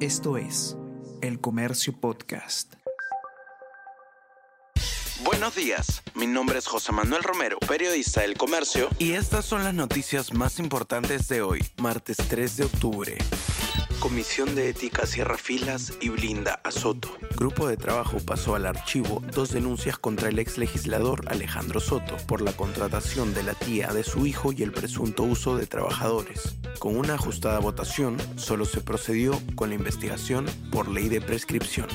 Esto es El Comercio Podcast. Buenos días, mi nombre es José Manuel Romero, periodista del Comercio, y estas son las noticias más importantes de hoy, martes 3 de octubre. Comisión de Ética cierra filas y blinda a Soto. Grupo de trabajo pasó al archivo dos denuncias contra el ex legislador Alejandro Soto por la contratación de la tía de su hijo y el presunto uso de trabajadores. Con una ajustada votación, solo se procedió con la investigación por ley de prescripción.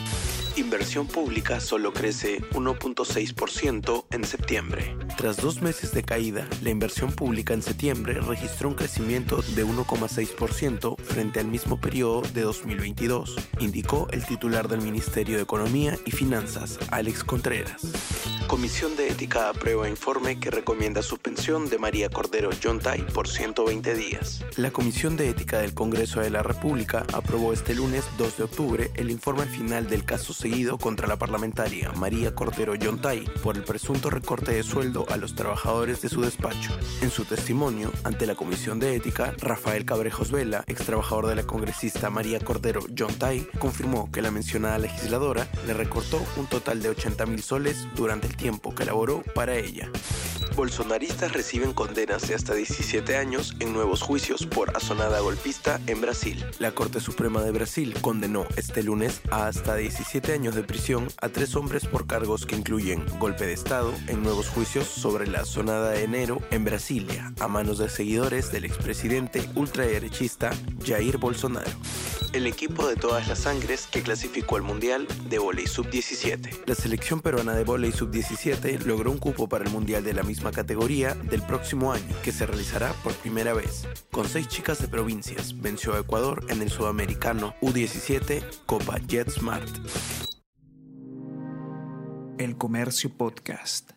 Inversión pública solo crece 1.6% en septiembre. Tras dos meses de caída, la inversión pública en septiembre registró un crecimiento de 1,6% frente al mismo periodo de 2022, indicó el titular del Ministerio de Economía y Finanzas, Alex Contreras. Comisión de Ética aprueba informe que recomienda suspensión de María Cordero Yontay por 120 días. La Comisión de Ética del Congreso de la República aprobó este lunes 2 de octubre el informe final del caso seguido contra la parlamentaria María Cordero Yontay por el presunto recorte de sueldo a los trabajadores de su despacho. En su testimonio ante la Comisión de Ética, Rafael Cabrejos Vela, ex trabajador de la congresista María Cordero Yontay, confirmó que la mencionada legisladora le recortó un total de 80 mil soles durante el tiempo que laboró para ella. Bolsonaristas reciben condenas de hasta 17 años en nuevos juicios por asonada golpista en Brasil. La Corte Suprema de Brasil condenó este lunes a hasta 17 años de prisión a tres hombres por cargos que incluyen golpe de Estado en nuevos juicios sobre la asonada de enero en Brasilia a manos de seguidores del expresidente ultraderechista Jair Bolsonaro el equipo de todas las sangres que clasificó al Mundial de Voley Sub-17. La selección peruana de Voley Sub-17 logró un cupo para el Mundial de la misma categoría del próximo año, que se realizará por primera vez. Con seis chicas de provincias, venció a Ecuador en el sudamericano U-17 Copa JetSmart. El Comercio Podcast.